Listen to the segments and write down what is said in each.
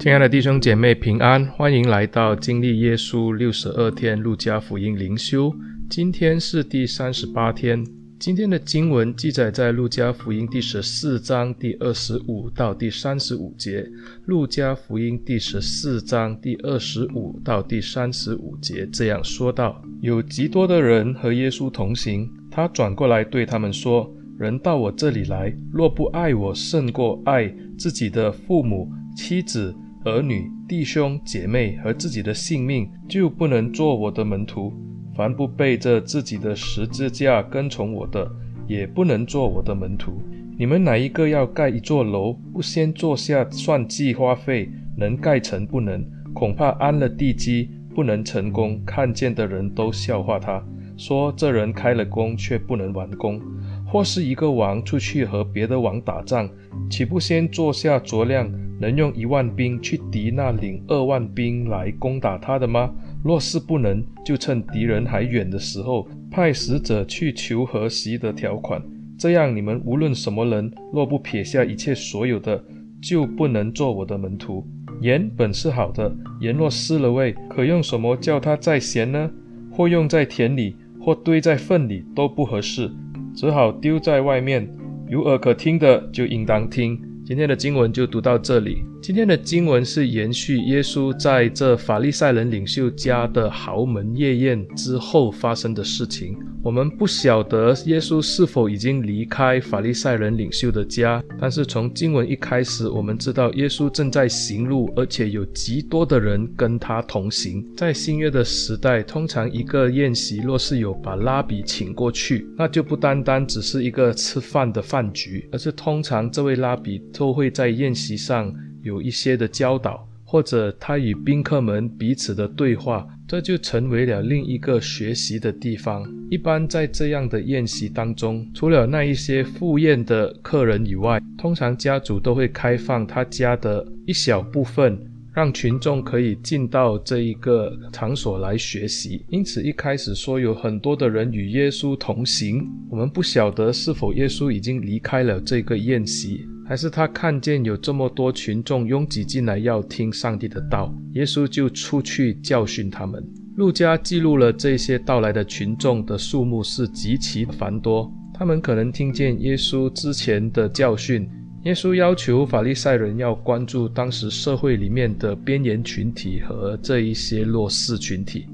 亲爱的弟兄姐妹平安，欢迎来到经历耶稣六十二天路加福音灵修。今天是第三十八天。今天的经文记载在路加福音第十四章第二十五到第三十五节。路加福音第十四章第二十五到第三十五节这样说道：有极多的人和耶稣同行，他转过来对他们说：人到我这里来，若不爱我胜过爱自己的父母、妻子、儿女、弟兄、姐妹和自己的性命，就不能做我的门徒。凡不背着自己的十字架跟从我的，也不能做我的门徒。你们哪一个要盖一座楼，不先坐下算计花费，能盖成不能？恐怕安了地基，不能成功。看见的人都笑话他，说这人开了工，却不能完工。或是一个王出去和别的王打仗，岂不先坐下酌量？能用一万兵去敌那领二万兵来攻打他的吗？若是不能，就趁敌人还远的时候，派使者去求和息的条款。这样，你们无论什么人，若不撇下一切所有的，就不能做我的门徒。盐本是好的，盐若失了味，可用什么叫它再咸呢？或用在田里，或堆在粪里，都不合适，只好丢在外面。有耳可听的，就应当听。今天的经文就读到这里。今天的经文是延续耶稣在这法利赛人领袖家的豪门夜宴之后发生的事情。我们不晓得耶稣是否已经离开法利赛人领袖的家，但是从经文一开始，我们知道耶稣正在行路，而且有极多的人跟他同行。在新约的时代，通常一个宴席若是有把拉比请过去，那就不单单只是一个吃饭的饭局，而是通常这位拉比。都会在宴席上有一些的教导，或者他与宾客们彼此的对话，这就成为了另一个学习的地方。一般在这样的宴席当中，除了那一些赴宴的客人以外，通常家主都会开放他家的一小部分，让群众可以进到这一个场所来学习。因此，一开始说有很多的人与耶稣同行，我们不晓得是否耶稣已经离开了这个宴席。还是他看见有这么多群众拥挤进来要听上帝的道，耶稣就出去教训他们。路加记录了这些到来的群众的数目是极其繁多，他们可能听见耶稣之前的教训。耶稣要求法利赛人要关注当时社会里面的边缘群体和这一些弱势群体，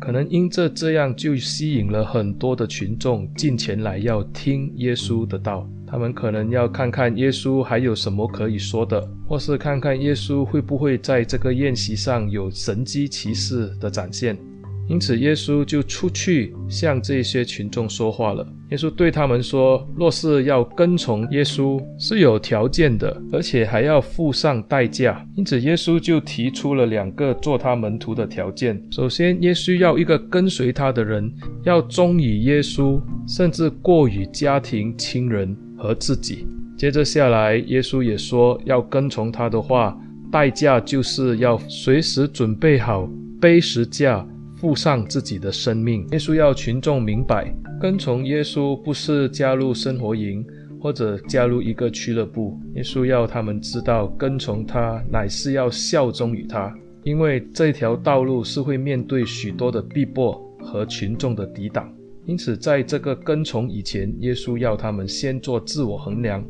可能因这这样就吸引了很多的群众进前来要听耶稣的道。他们可能要看看耶稣还有什么可以说的，或是看看耶稣会不会在这个宴席上有神迹奇事的展现。因此，耶稣就出去向这些群众说话了。耶稣对他们说：“若是要跟从耶稣，是有条件的，而且还要付上代价。”因此，耶稣就提出了两个做他门徒的条件。首先，耶稣要一个跟随他的人要忠于耶稣，甚至过于家庭、亲人。和自己。接着下来，耶稣也说，要跟从他的话，代价就是要随时准备好背十架，付上自己的生命。耶稣要群众明白，跟从耶稣不是加入生活营或者加入一个俱乐部。耶稣要他们知道，跟从他乃是要效忠于他，因为这条道路是会面对许多的逼迫和群众的抵挡。因此，在这个跟从以前，耶稣要他们先做自我衡量，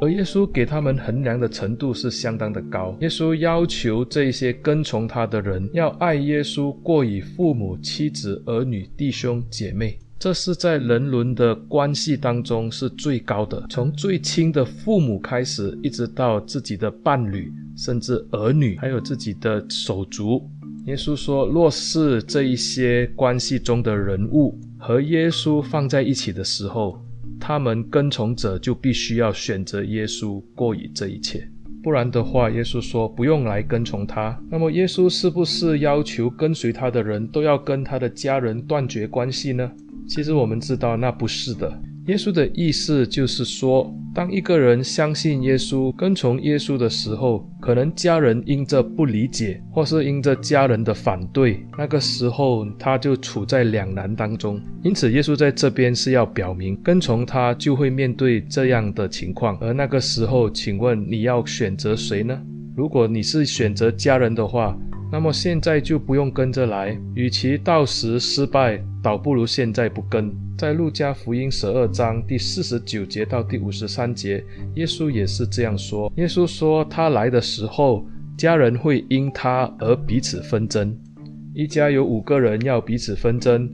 而耶稣给他们衡量的程度是相当的高。耶稣要求这些跟从他的人要爱耶稣过于父母、妻子、儿女、弟兄、姐妹，这是在人伦的关系当中是最高的，从最亲的父母开始，一直到自己的伴侣，甚至儿女，还有自己的手足。耶稣说，若是这一些关系中的人物，和耶稣放在一起的时候，他们跟从者就必须要选择耶稣过于这一切，不然的话，耶稣说不用来跟从他。那么，耶稣是不是要求跟随他的人都要跟他的家人断绝关系呢？其实我们知道那不是的。耶稣的意思就是说，当一个人相信耶稣、跟从耶稣的时候，可能家人因着不理解，或是因着家人的反对，那个时候他就处在两难当中。因此，耶稣在这边是要表明，跟从他就会面对这样的情况。而那个时候，请问你要选择谁呢？如果你是选择家人的话，那么现在就不用跟着来。与其到时失败，倒不如现在不跟。在路加福音十二章第四十九节到第五十三节，耶稣也是这样说。耶稣说，他来的时候，家人会因他而彼此纷争。一家有五个人要彼此纷争，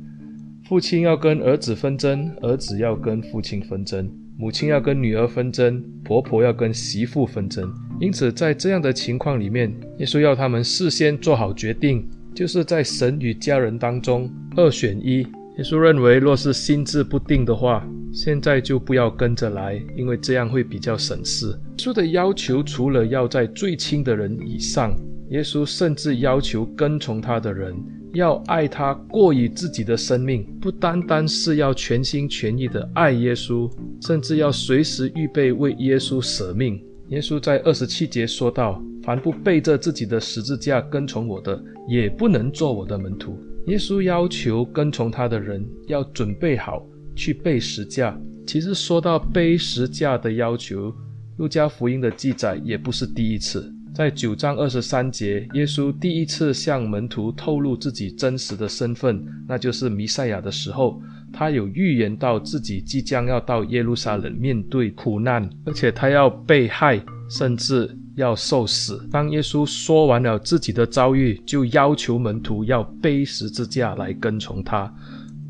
父亲要跟儿子纷争，儿子要跟父亲纷争，母亲要跟女儿纷争，婆婆要跟媳妇纷争。因此，在这样的情况里面，耶稣要他们事先做好决定，就是在神与家人当中二选一。耶稣认为，若是心智不定的话，现在就不要跟着来，因为这样会比较省事。耶稣的要求除了要在最亲的人以上，耶稣甚至要求跟从他的人要爱他过于自己的生命，不单单是要全心全意的爱耶稣，甚至要随时预备为耶稣舍命。耶稣在二十七节说道：“凡不背着自己的十字架跟从我的，也不能做我的门徒。”耶稣要求跟从他的人要准备好去背十架。其实说到背十架的要求，路加福音的记载也不是第一次。在九章二十三节，耶稣第一次向门徒透露自己真实的身份，那就是弥赛亚的时候。他有预言到自己即将要到耶路撒冷面对苦难，而且他要被害，甚至要受死。当耶稣说完了自己的遭遇，就要求门徒要背十字架来跟从他。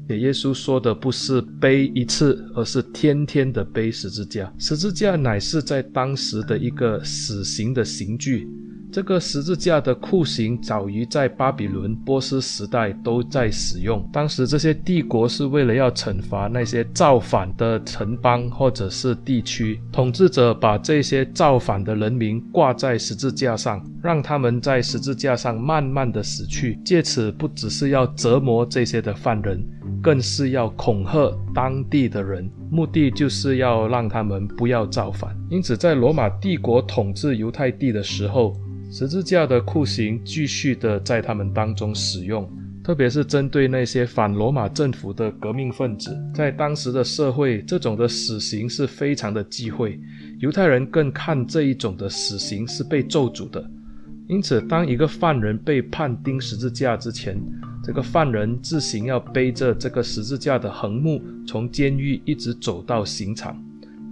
给耶稣说的不是背一次，而是天天的背十字架。十字架乃是在当时的一个死刑的刑具。这个十字架的酷刑早于在巴比伦、波斯时代都在使用。当时这些帝国是为了要惩罚那些造反的城邦或者是地区，统治者把这些造反的人民挂在十字架上，让他们在十字架上慢慢的死去，借此不只是要折磨这些的犯人，更是要恐吓当地的人，目的就是要让他们不要造反。因此，在罗马帝国统治犹太地的时候，十字架的酷刑继续的在他们当中使用，特别是针对那些反罗马政府的革命分子。在当时的社会，这种的死刑是非常的忌讳，犹太人更看这一种的死刑是被咒诅的。因此，当一个犯人被判钉十字架之前，这个犯人自行要背着这个十字架的横木，从监狱一直走到刑场。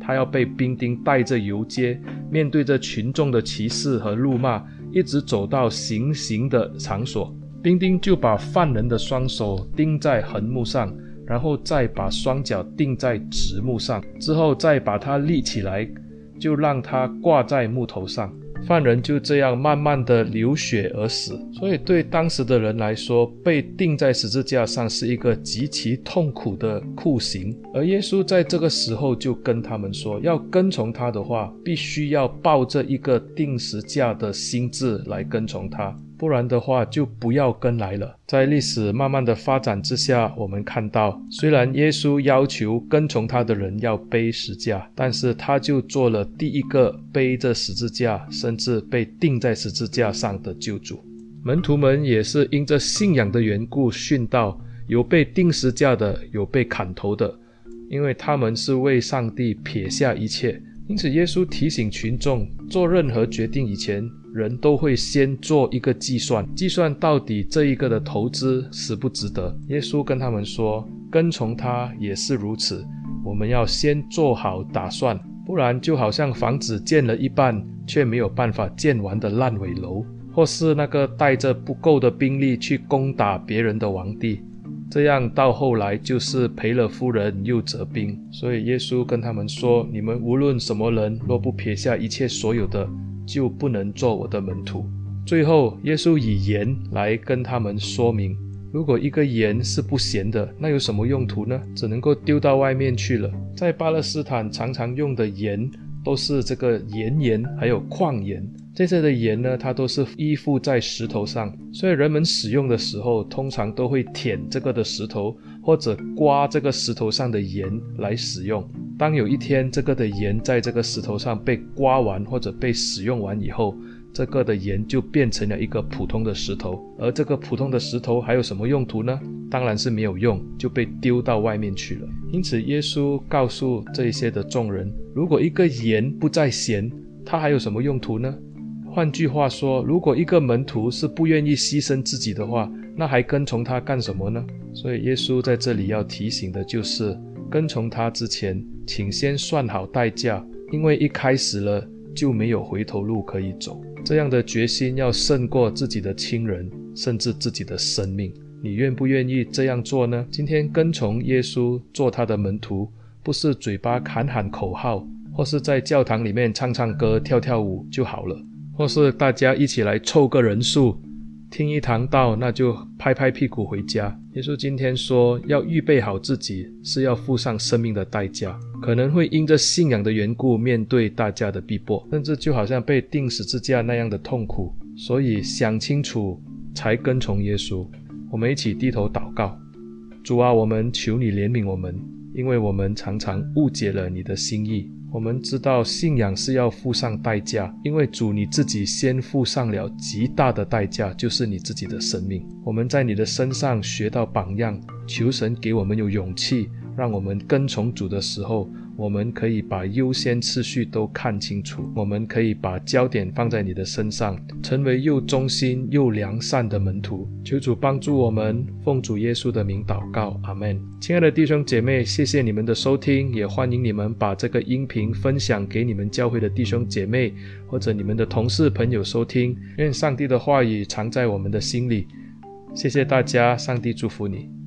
他要被兵丁带着游街，面对着群众的歧视和怒骂，一直走到行刑的场所。兵丁就把犯人的双手钉在横木上，然后再把双脚钉在直木上，之后再把它立起来，就让它挂在木头上。犯人就这样慢慢的流血而死，所以对当时的人来说，被钉在十字架上是一个极其痛苦的酷刑。而耶稣在这个时候就跟他们说，要跟从他的话，必须要抱着一个定时架的心智来跟从他。不然的话，就不要跟来了。在历史慢慢的发展之下，我们看到，虽然耶稣要求跟从他的人要背十字架，但是他就做了第一个背着十字架，甚至被钉在十字架上的救主。门徒们也是因着信仰的缘故殉道，有被钉十字架的，有被砍头的，因为他们是为上帝撇下一切。因此，耶稣提醒群众，做任何决定以前，人都会先做一个计算，计算到底这一个的投资值不值得。耶稣跟他们说，跟从他也是如此。我们要先做好打算，不然就好像房子建了一半却没有办法建完的烂尾楼，或是那个带着不够的兵力去攻打别人的王地，这样到后来就是赔了夫人又折兵。所以耶稣跟他们说，你们无论什么人，若不撇下一切所有的，就不能做我的门徒。最后，耶稣以盐来跟他们说明：如果一个盐是不咸的，那有什么用途呢？只能够丢到外面去了。在巴勒斯坦常常用的盐都是这个岩盐，还有矿盐。这些的盐呢，它都是依附在石头上，所以人们使用的时候，通常都会舔这个的石头，或者刮这个石头上的盐来使用。当有一天这个的盐在这个石头上被刮完或者被使用完以后，这个的盐就变成了一个普通的石头。而这个普通的石头还有什么用途呢？当然是没有用，就被丢到外面去了。因此，耶稣告诉这些的众人：如果一个盐不再咸，它还有什么用途呢？换句话说，如果一个门徒是不愿意牺牲自己的话，那还跟从他干什么呢？所以耶稣在这里要提醒的就是，跟从他之前，请先算好代价，因为一开始了就没有回头路可以走。这样的决心要胜过自己的亲人，甚至自己的生命。你愿不愿意这样做呢？今天跟从耶稣做他的门徒，不是嘴巴喊喊口号，或是在教堂里面唱唱歌、跳跳舞就好了，或是大家一起来凑个人数，听一堂道，那就拍拍屁股回家。耶稣今天说要预备好自己，是要付上生命的代价，可能会因着信仰的缘故面对大家的逼迫，甚至就好像被钉十字架那样的痛苦。所以想清楚才跟从耶稣。我们一起低头祷告，主啊，我们求你怜悯我们，因为我们常常误解了你的心意。我们知道信仰是要付上代价，因为主你自己先付上了极大的代价，就是你自己的生命。我们在你的身上学到榜样，求神给我们有勇气，让我们跟从主的时候。我们可以把优先次序都看清楚，我们可以把焦点放在你的身上，成为又忠心又良善的门徒。求主帮助我们，奉主耶稣的名祷告，阿门。亲爱的弟兄姐妹，谢谢你们的收听，也欢迎你们把这个音频分享给你们教会的弟兄姐妹或者你们的同事朋友收听。愿上帝的话语藏在我们的心里。谢谢大家，上帝祝福你。